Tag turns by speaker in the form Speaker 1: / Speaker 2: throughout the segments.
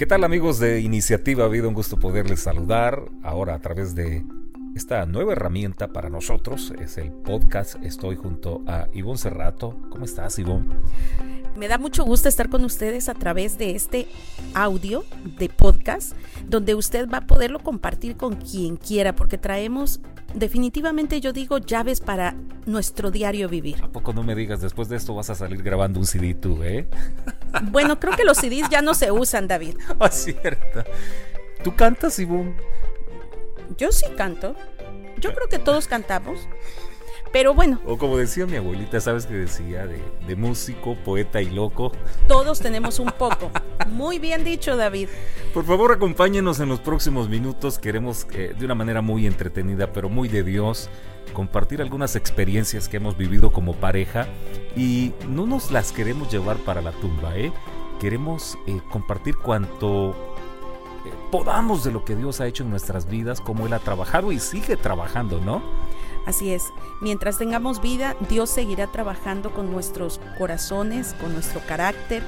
Speaker 1: ¿Qué tal amigos de Iniciativa? Ha habido un gusto poderles saludar ahora a través de esta nueva herramienta para nosotros. Es el podcast. Estoy junto a Ivonne Cerrato. ¿Cómo estás, Ivonne?
Speaker 2: Me da mucho gusto estar con ustedes a través de este audio de podcast, donde usted va a poderlo compartir con quien quiera, porque traemos definitivamente, yo digo, llaves para nuestro diario vivir.
Speaker 1: ¿A poco no me digas, después de esto vas a salir grabando un CD tú, eh?
Speaker 2: Bueno, creo que los CDs ya no se usan, David.
Speaker 1: Ah, cierto. ¿Tú cantas, Ivonne?
Speaker 2: Yo sí canto. Yo creo que todos cantamos. Pero bueno.
Speaker 1: O como decía mi abuelita, ¿sabes qué decía? De, músico, poeta y loco.
Speaker 2: Todos tenemos un poco. Muy bien dicho, David.
Speaker 1: Por favor, acompáñenos en los próximos minutos. Queremos, eh, de una manera muy entretenida, pero muy de Dios, compartir algunas experiencias que hemos vivido como pareja y no nos las queremos llevar para la tumba, ¿eh? Queremos eh, compartir cuanto eh, podamos de lo que Dios ha hecho en nuestras vidas, cómo Él ha trabajado y sigue trabajando, ¿no?
Speaker 2: Así es, mientras tengamos vida, Dios seguirá trabajando con nuestros corazones, con nuestro carácter,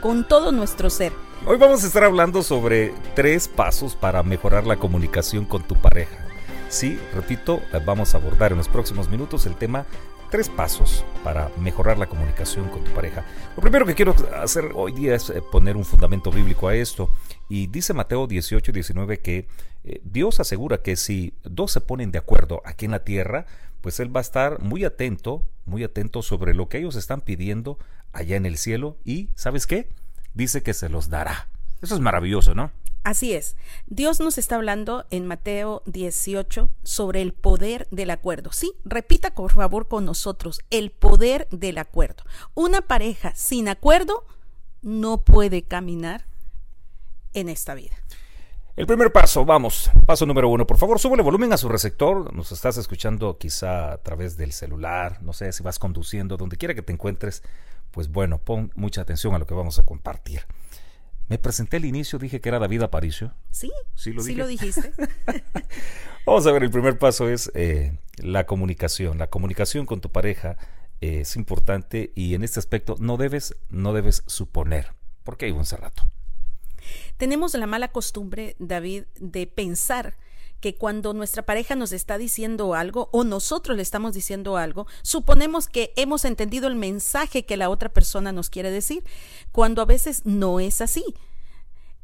Speaker 2: con todo nuestro ser.
Speaker 1: Hoy vamos a estar hablando sobre tres pasos para mejorar la comunicación con tu pareja. Sí, repito, vamos a abordar en los próximos minutos el tema tres pasos para mejorar la comunicación con tu pareja. Lo primero que quiero hacer hoy día es eh, poner un fundamento bíblico a esto. Y dice Mateo 18, 19 que eh, Dios asegura que si dos se ponen de acuerdo aquí en la tierra, pues Él va a estar muy atento, muy atento sobre lo que ellos están pidiendo allá en el cielo y, ¿sabes qué? Dice que se los dará. Eso es maravilloso, ¿no?
Speaker 2: Así es. Dios nos está hablando en Mateo 18 sobre el poder del acuerdo. Sí, repita por favor con nosotros, el poder del acuerdo. Una pareja sin acuerdo no puede caminar en esta vida.
Speaker 1: El primer paso, vamos, paso número uno. Por favor, sube el volumen a su receptor. Nos estás escuchando quizá a través del celular, no sé si vas conduciendo, donde quiera que te encuentres. Pues bueno, pon mucha atención a lo que vamos a compartir. Me presenté al inicio, dije que era David Aparicio.
Speaker 2: Sí, sí lo, lo dijiste.
Speaker 1: Vamos a ver, el primer paso es eh, la comunicación. La comunicación con tu pareja eh, es importante y en este aspecto no debes, no debes suponer. ¿Por qué, un rato?
Speaker 2: Tenemos la mala costumbre, David, de pensar que cuando nuestra pareja nos está diciendo algo o nosotros le estamos diciendo algo, suponemos que hemos entendido el mensaje que la otra persona nos quiere decir, cuando a veces no es así.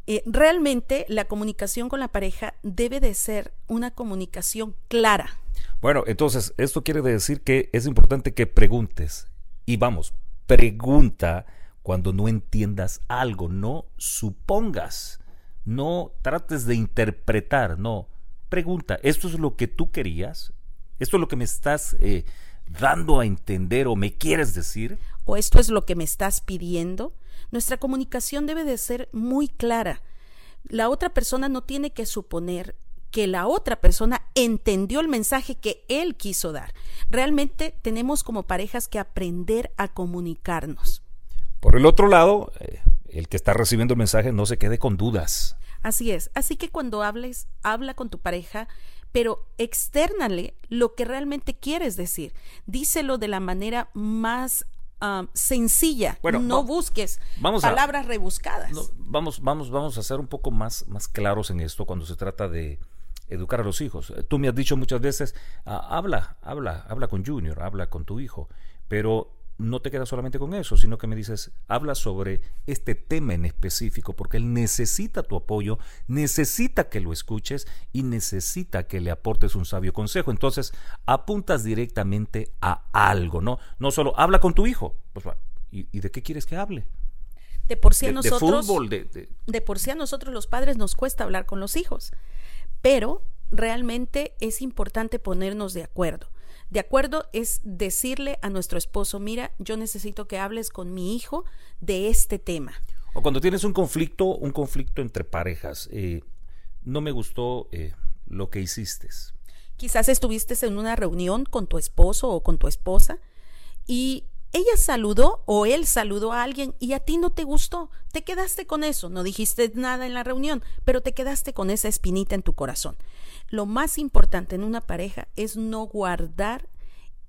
Speaker 2: Eh, realmente la comunicación con la pareja debe de ser una comunicación clara.
Speaker 1: Bueno, entonces esto quiere decir que es importante que preguntes. Y vamos, pregunta cuando no entiendas algo, no supongas, no trates de interpretar, no, pregunta, ¿esto es lo que tú querías? ¿Esto es lo que me estás eh, dando a entender o me quieres decir?
Speaker 2: ¿O esto es lo que me estás pidiendo? Nuestra comunicación debe de ser muy clara. La otra persona no tiene que suponer que la otra persona entendió el mensaje que él quiso dar. Realmente tenemos como parejas que aprender a comunicarnos.
Speaker 1: Por el otro lado, eh, el que está recibiendo el mensaje no se quede con dudas.
Speaker 2: Así es. Así que cuando hables, habla con tu pareja, pero externale lo que realmente quieres decir. Díselo de la manera más ah, sencilla. Bueno, no busques palabras rebuscadas.
Speaker 1: vamos, vamos, vamos a ser un poco más, más claros en esto cuando se trata de educar a los hijos. Tú me has dicho muchas veces, ah, habla, habla, habla con Junior, habla con tu hijo, pero no te quedas solamente con eso, sino que me dices, habla sobre este tema en específico, porque él necesita tu apoyo, necesita que lo escuches y necesita que le aportes un sabio consejo. Entonces, apuntas directamente a algo, ¿no? No solo habla con tu hijo, pues, ¿y, de qué quieres que hable?
Speaker 2: De por sí a nosotros, de por sí a nosotros los padres nos cuesta hablar con los hijos, pero realmente es importante ponernos de acuerdo. De acuerdo es decirle a nuestro esposo, mira, yo necesito que hables con mi hijo de este tema.
Speaker 1: O cuando tienes un conflicto, un conflicto entre parejas, eh, no me gustó eh, lo que hiciste.
Speaker 2: Quizás estuviste en una reunión con tu esposo o con tu esposa y ella saludó o él saludó a alguien y a ti no te gustó. Te quedaste con eso, no dijiste nada en la reunión, pero te quedaste con esa espinita en tu corazón. Lo más importante en una pareja es no guardar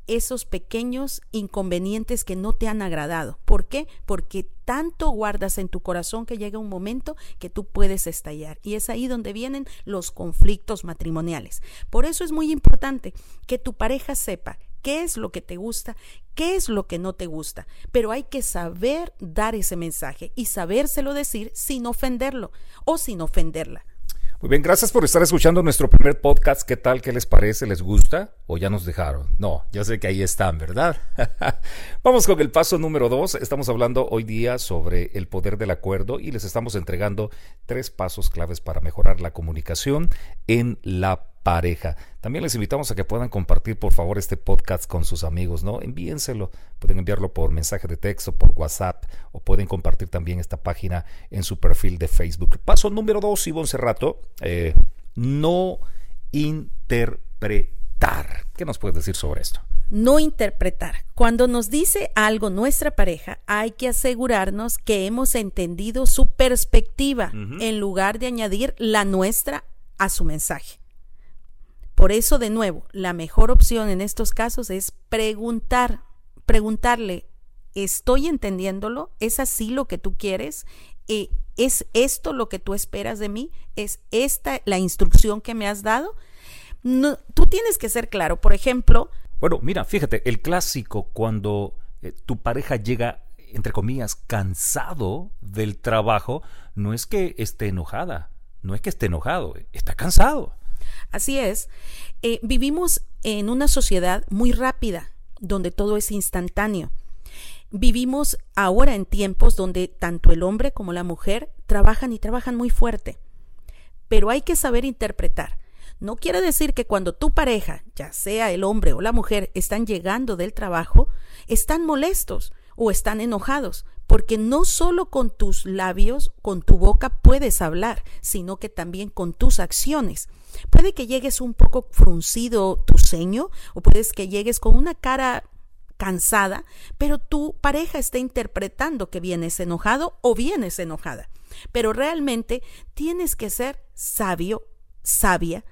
Speaker 2: esos pequeños inconvenientes que no te han agradado. ¿Por qué? Porque tanto guardas en tu corazón que llega un momento que tú puedes estallar. Y es ahí donde vienen los conflictos matrimoniales. Por eso es muy importante que tu pareja sepa qué es lo que te gusta, qué es lo que no te gusta. Pero hay que saber dar ese mensaje y sabérselo decir sin ofenderlo o sin ofenderla.
Speaker 1: Muy bien, gracias por estar escuchando nuestro primer podcast. ¿Qué tal? ¿Qué les parece? ¿Les gusta? ¿O ya nos dejaron? No, ya sé que ahí están, ¿verdad? Vamos con el paso número dos. Estamos hablando hoy día sobre el poder del acuerdo y les estamos entregando tres pasos claves para mejorar la comunicación en la pareja. También les invitamos a que puedan compartir por favor este podcast con sus amigos, ¿no? Envíenselo, pueden enviarlo por mensaje de texto, por WhatsApp o pueden compartir también esta página en su perfil de Facebook. Paso número dos, Ivonne Cerrato, eh, no interpretar. ¿Qué nos puedes decir sobre esto?
Speaker 2: No interpretar. Cuando nos dice algo nuestra pareja, hay que asegurarnos que hemos entendido su perspectiva en lugar de añadir la nuestra a su mensaje. Por eso, de nuevo, la mejor opción en estos casos es preguntar, preguntarle, ¿estoy entendiéndolo? ¿Es así lo que tú quieres? Eh, ¿Es esto lo que tú esperas de mí? ¿Es esta la instrucción que me has dado? No, tú tienes que ser claro. Por ejemplo...
Speaker 1: Bueno, mira, fíjate, el clásico cuando eh, tu pareja llega, entre comillas, cansado del trabajo, no es que esté enojada, no es que esté enojado, está cansado.
Speaker 2: Así es, eh, vivimos en una sociedad muy rápida, donde todo es instantáneo. Vivimos ahora en tiempos donde tanto el hombre como la mujer trabajan y trabajan muy fuerte. Pero hay que saber interpretar. No quiere decir que cuando tu pareja, ya sea el hombre o la mujer, están llegando del trabajo, están molestos o están enojados, porque no solo con tus labios, con tu boca puedes hablar, sino que también con tus acciones. Puede que llegues un poco fruncido tu ceño o puedes que llegues con una cara cansada, pero tu pareja está interpretando que vienes enojado o vienes enojada. Pero realmente tienes que ser sabio, sabia.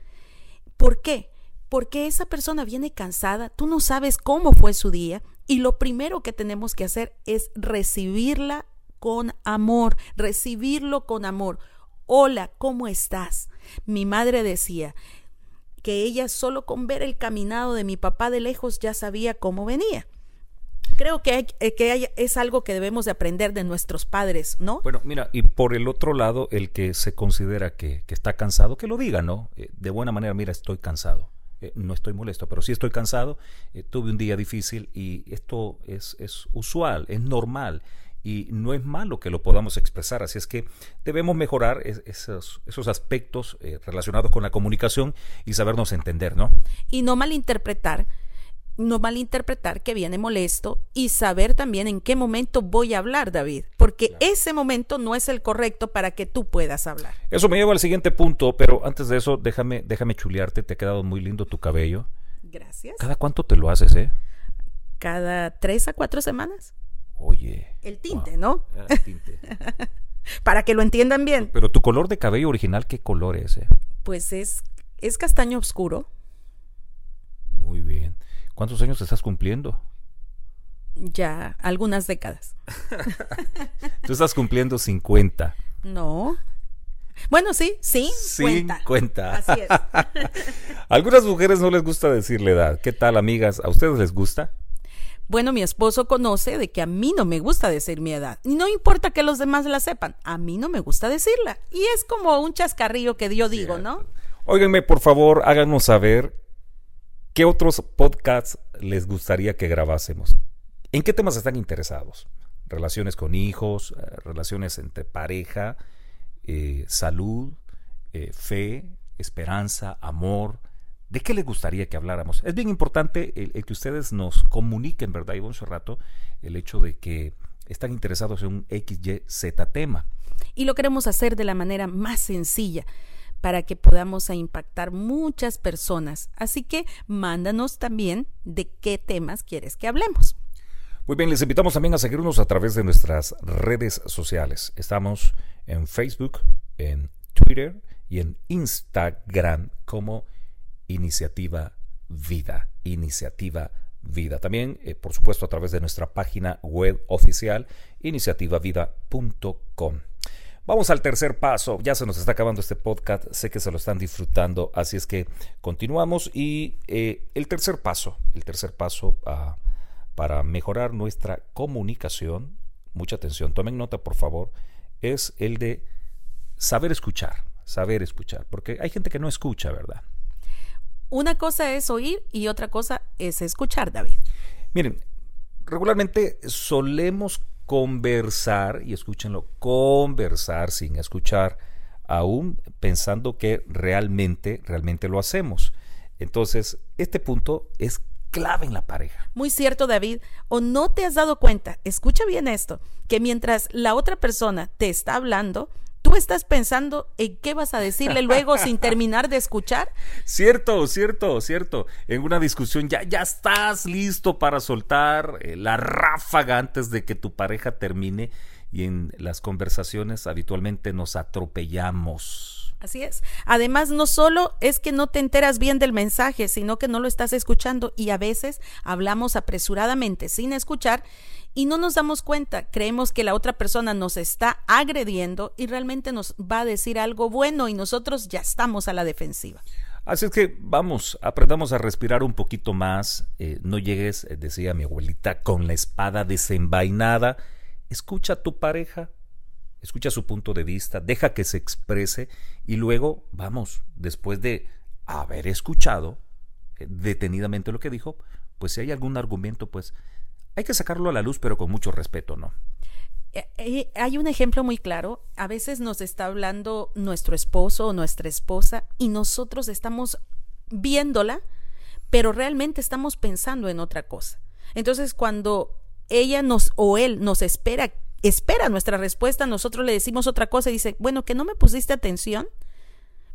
Speaker 2: ¿Por qué? Porque esa persona viene cansada, tú no sabes cómo fue su día y lo primero que tenemos que hacer es recibirla con amor, recibirlo con amor. Hola, ¿cómo estás? Mi madre decía que ella solo con ver el caminado de mi papá de lejos ya sabía cómo venía. Creo que, eh, que es algo que debemos de aprender de nuestros padres, ¿no?
Speaker 1: Bueno, mira, y por el otro lado, el que se considera que, está cansado, que lo diga, ¿no? Eh, de buena manera, mira, estoy cansado. Eh, no estoy molesto, pero sí estoy cansado, tuve un día difícil y esto es, es usual, es normal y no es malo que lo podamos expresar. Así es que debemos mejorar esos, esos, aspectos eh, relacionados con la comunicación y sabernos entender, ¿no?
Speaker 2: Y no malinterpretar, no malinterpretar que viene molesto y saber también en qué momento voy a hablar, David, porque ese momento no es el correcto para que tú puedas hablar.
Speaker 1: Eso me lleva al siguiente punto, pero antes de eso, déjame, déjame chulearte, te ha quedado muy lindo tu cabello.
Speaker 2: Gracias.
Speaker 1: ¿Cada cuánto te lo haces, eh?
Speaker 2: Cada tres a cuatro semanas.
Speaker 1: Oye.
Speaker 2: El tinte, ¿no? Ah, el tinte. Para que lo entiendan bien.
Speaker 1: Pero tu color de cabello original, ¿qué color es? Eh?
Speaker 2: Pues es, es castaño oscuro.
Speaker 1: ¿Cuántos años estás cumpliendo?
Speaker 2: Ya, algunas décadas.
Speaker 1: Tú estás cumpliendo 50.
Speaker 2: No. Bueno, sí, sí.
Speaker 1: 50. Así es. algunas mujeres no les gusta decirle edad. ¿Qué tal, amigas? ¿A ustedes les gusta?
Speaker 2: Bueno, mi esposo conoce de que a mí no me gusta decir mi edad. Y no importa que los demás la sepan, a mí no me gusta decirla. Y es como un chascarrillo que yo digo, ¿no?
Speaker 1: Óiganme, por favor, háganos saber qué otros podcasts les gustaría que grabásemos. ¿En qué temas están interesados? Relaciones con hijos, eh, relaciones entre pareja, eh, salud, eh, fe, esperanza, amor, ¿De qué les gustaría que habláramos? Es bien importante el, que ustedes nos comuniquen, ¿verdad, Ivonne rato El hecho de que están interesados en un XYZ tema.
Speaker 2: Y lo queremos hacer de la manera más sencilla para que podamos impactar muchas personas. Así que mándanos también de qué temas quieres que hablemos.
Speaker 1: Muy bien, les invitamos también a seguirnos a través de nuestras redes sociales. Estamos en Facebook, en Twitter y en Instagram como Iniciativa Vida. Iniciativa vida. También, eh, por supuesto, a través de nuestra página web oficial, iniciativavida.com. Vamos al tercer paso. Ya se nos está acabando este podcast. Sé que se lo están disfrutando. Así es que continuamos. Y eh, el tercer paso, el tercer paso ah, para mejorar nuestra comunicación, mucha atención, tomen nota por favor, es el de saber escuchar. Saber escuchar. Porque hay gente que no escucha, ¿verdad?
Speaker 2: Una cosa es oír y otra cosa es escuchar, David.
Speaker 1: Miren, regularmente solemos conversar, y escúchenlo, conversar sin escuchar, aún pensando que realmente, realmente lo hacemos. Entonces, este punto es clave en la pareja.
Speaker 2: Muy cierto, David. ¿O no te has dado cuenta? Escucha bien esto, que mientras la otra persona te está hablando, tú estás pensando en qué vas a decirle luego sin terminar de escuchar.
Speaker 1: Cierto, cierto, cierto. En una discusión ya, ya estás listo para soltar eh, la ráfaga antes de que tu pareja termine y en las conversaciones habitualmente nos atropellamos.
Speaker 2: Así es. Además, no solo es que no te enteras bien del mensaje, sino que no lo estás escuchando y a veces hablamos apresuradamente sin escuchar y no nos damos cuenta, creemos que la otra persona nos está agrediendo y realmente nos va a decir algo bueno y nosotros ya estamos a la defensiva.
Speaker 1: Así es que vamos, aprendamos a respirar un poquito más, eh, no llegues, eh, decía mi abuelita, con la espada desenvainada, escucha a tu pareja, escucha su punto de vista, deja que se exprese y luego vamos, después de haber escuchado eh, detenidamente lo que dijo, pues si hay algún argumento, pues hay que sacarlo a la luz, pero con mucho respeto, ¿no?
Speaker 2: Eh, eh, hay un ejemplo muy claro. A veces nos está hablando nuestro esposo o nuestra esposa y nosotros estamos viéndola, pero realmente estamos pensando en otra cosa. Entonces, cuando ella nos o él nos espera, espera nuestra respuesta, nosotros le decimos otra cosa y dice, bueno, que no me pusiste atención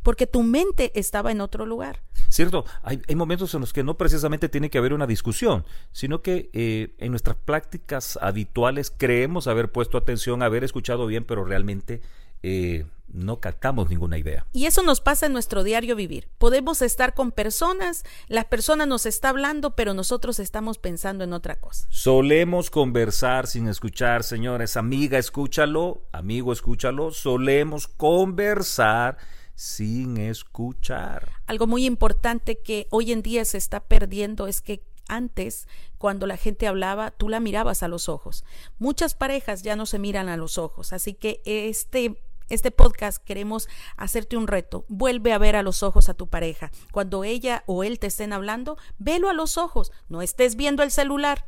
Speaker 2: porque tu mente estaba en otro lugar.
Speaker 1: Cierto, hay, momentos en los que no precisamente tiene que haber una discusión, sino que eh, en nuestras prácticas habituales creemos haber puesto atención, haber escuchado bien, pero realmente eh, no captamos ninguna idea.
Speaker 2: Y eso nos pasa en nuestro diario vivir. Podemos estar con personas, la persona nos está hablando, pero nosotros estamos pensando en otra cosa.
Speaker 1: Solemos conversar sin escuchar, señores. Amiga, escúchalo. Amigo, escúchalo. Solemos conversar sin escuchar.
Speaker 2: Algo muy importante que hoy en día se está perdiendo es que antes, cuando la gente hablaba, tú la mirabas a los ojos. Muchas parejas ya no se miran a los ojos, así que este este podcast queremos hacerte un reto. Vuelve a ver a los ojos a tu pareja. Cuando ella o él te estén hablando, velo a los ojos. No estés viendo el celular.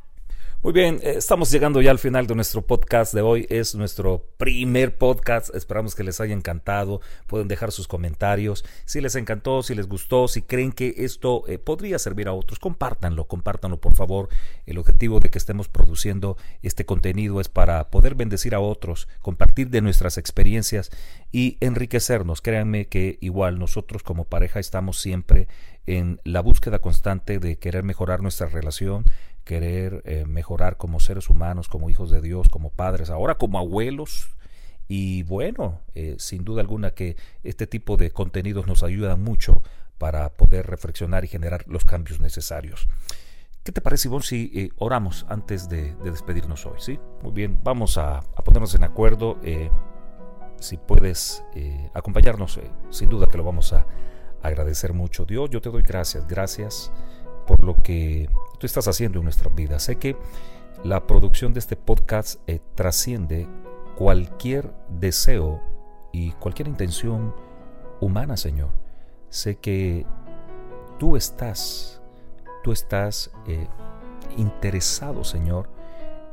Speaker 1: Muy bien, eh, estamos llegando ya al final de nuestro podcast de hoy. Es nuestro primer podcast. Esperamos que les haya encantado. Pueden dejar sus comentarios. Si les encantó, si les gustó, si creen que esto eh, podría servir a otros, compártanlo, compártanlo por favor. El objetivo de que estemos produciendo este contenido es para poder bendecir a otros, compartir de nuestras experiencias y enriquecernos. Créanme que igual nosotros como pareja estamos siempre en la búsqueda constante de querer mejorar nuestra relación querer eh, mejorar como seres humanos, como hijos de Dios, como padres, ahora como abuelos. Y bueno, eh, sin duda alguna que este tipo de contenidos nos ayudan mucho para poder reflexionar y generar los cambios necesarios. ¿Qué te parece, Ivonne, si eh, oramos antes de, despedirnos hoy? ¿sí? Muy bien, vamos a, a ponernos en acuerdo. si puedes acompañarnos, sin duda que lo vamos a agradecer mucho. Dios, yo te doy gracias, gracias por lo que tú estás haciendo en nuestra vida. Sé que la producción de este podcast eh, trasciende cualquier deseo y cualquier intención humana, Señor. Sé que tú estás, tú estás eh, interesado, Señor,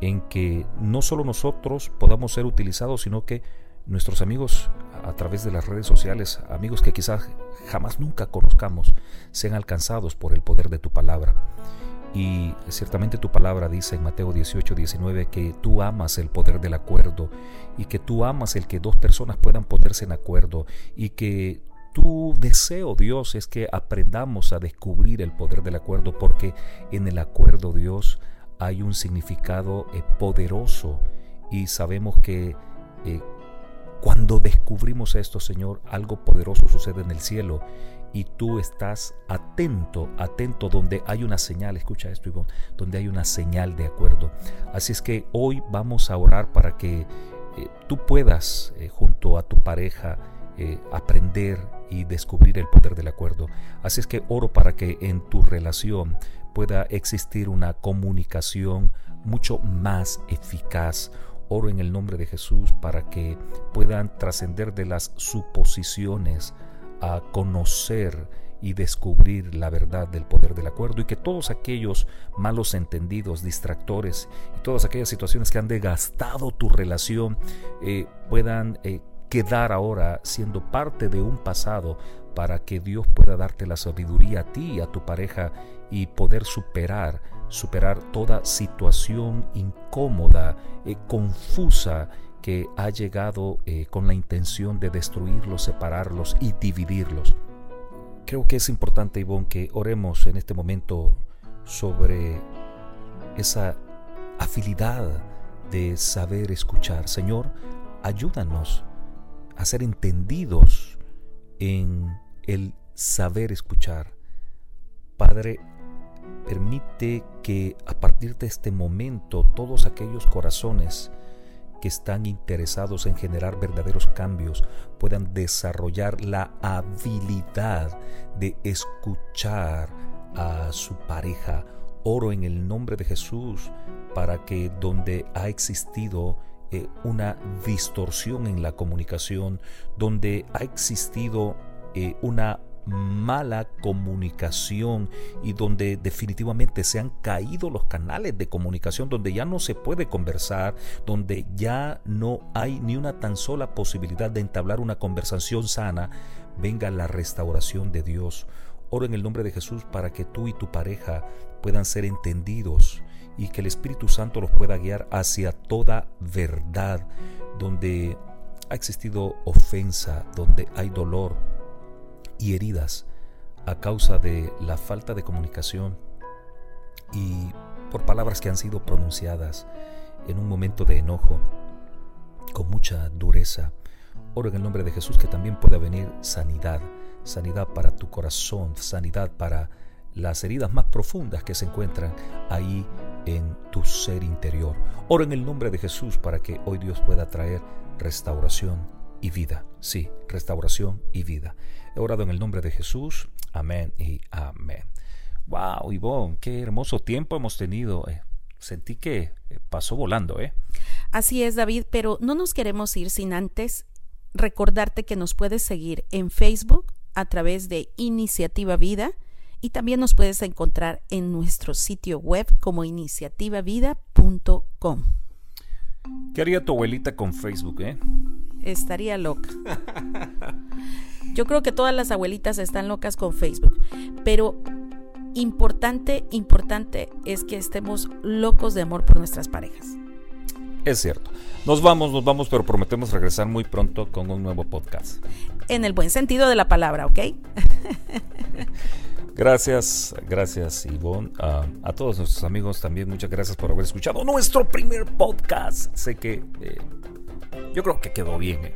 Speaker 1: en que no solo nosotros podamos ser utilizados, sino que nuestros amigos a través de las redes sociales, amigos que quizás jamás nunca conozcamos, sean alcanzados por el poder de tu palabra. Y ciertamente tu palabra dice en Mateo 18, 19 que tú amas el poder del acuerdo y que tú amas el que dos personas puedan ponerse en acuerdo y que tu deseo, Dios, es que aprendamos a descubrir el poder del acuerdo porque en el acuerdo, Dios, hay un significado eh, poderoso y sabemos que eh, Cuando descubrimos esto, Señor, algo poderoso sucede en el cielo y tú estás atento, atento donde hay una señal, escucha esto, Ivonne, donde hay una señal de acuerdo. Así es que hoy vamos a orar para que eh, tú puedas, eh, junto a tu pareja, eh, aprender y descubrir el poder del acuerdo. Así es que oro para que en tu relación pueda existir una comunicación mucho más eficaz. Oro en el nombre de Jesús para que puedan trascender de las suposiciones a conocer y descubrir la verdad del poder del acuerdo y que todos aquellos malos entendidos, distractores y todas aquellas situaciones que han desgastado tu relación eh, puedan eh, quedar ahora siendo parte de un pasado para que Dios pueda darte la sabiduría a ti y a tu pareja y poder superar, superar toda situación incómoda, eh, confusa que ha llegado eh, con la intención de destruirlos, separarlos y dividirlos. Creo que es importante, Ivonne, que oremos en este momento sobre esa afinidad de saber escuchar. Señor, ayúdanos a ser entendidos en el saber escuchar. Padre, permite que a partir de este momento todos aquellos corazones que están interesados en generar verdaderos cambios puedan desarrollar la habilidad de escuchar a su pareja. Oro en el nombre de Jesús para que donde ha existido eh, una distorsión en la comunicación, donde ha existido eh, una mala comunicación y donde definitivamente se han caído los canales de comunicación, donde ya no se puede conversar, donde ya no hay ni una tan sola posibilidad de entablar una conversación sana, venga la restauración de Dios. Oro en el nombre de Jesús para que tú y tu pareja puedan ser entendidos y que el Espíritu Santo los pueda guiar hacia toda verdad, donde ha existido ofensa, donde hay dolor, y heridas a causa de la falta de comunicación y por palabras que han sido pronunciadas en un momento de enojo, con mucha dureza. Oro en el nombre de Jesús que también pueda venir sanidad, sanidad para tu corazón, sanidad para las heridas más profundas que se encuentran ahí en tu ser interior. Oro en el nombre de Jesús para que hoy Dios pueda traer restauración y vida. Sí, restauración y vida. He orado en el nombre de Jesús. Amén y amén. Wow, Ivonne, qué hermoso tiempo hemos tenido. Eh. sentí que eh, pasó volando, ¿eh?
Speaker 2: Así es, David, pero no nos queremos ir sin antes recordarte que nos puedes seguir en Facebook a través de Iniciativa Vida y también nos puedes encontrar en nuestro sitio web como iniciativavida.com.
Speaker 1: ¿Qué haría tu abuelita con Facebook, eh?
Speaker 2: Estaría loca. Yo creo que todas las abuelitas están locas con Facebook, pero importante, importante es que estemos locos de amor por nuestras parejas.
Speaker 1: Es cierto. Nos vamos, nos vamos, pero prometemos regresar muy pronto con un nuevo podcast.
Speaker 2: En el buen sentido de la palabra, ¿ok?
Speaker 1: Gracias, gracias Ivonne. a todos nuestros amigos también muchas gracias por haber escuchado nuestro primer podcast. Sé que eh, yo creo que quedó bien. ¿eh?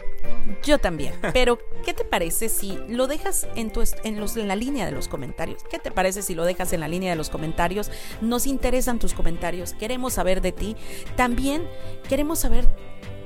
Speaker 2: Yo también. Pero, ¿qué te parece si lo dejas en, tu, en, los, en la línea de los comentarios? ¿Qué te parece si lo dejas en la línea de los comentarios? Nos interesan tus comentarios, queremos saber de ti. También queremos saber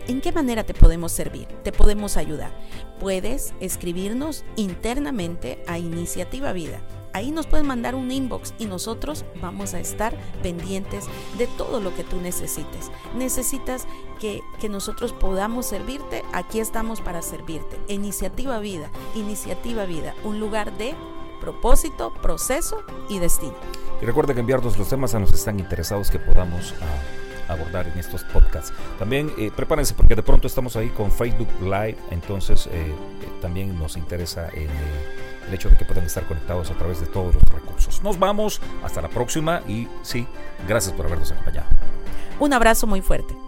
Speaker 2: ¿En qué manera te podemos servir? ¿Te podemos ayudar? Puedes escribirnos internamente a Iniciativa Vida Ahí nos pueden mandar un inbox y nosotros vamos a estar pendientes de todo lo que tú necesites. Necesitas que, que nosotros podamos servirte, aquí estamos para servirte. Iniciativa Vida, Iniciativa Vida, un lugar de propósito, proceso y destino.
Speaker 1: Y recuerda que enviarnos los temas a los que están interesados que podamos ah, abordar en estos podcasts. También eh, prepárense porque de pronto estamos ahí con Facebook Live, entonces eh, eh, también nos interesa en el hecho de que puedan estar conectados a través de todos los recursos. Nos vamos, hasta la próxima y sí, gracias por habernos acompañado.
Speaker 2: Un abrazo muy fuerte.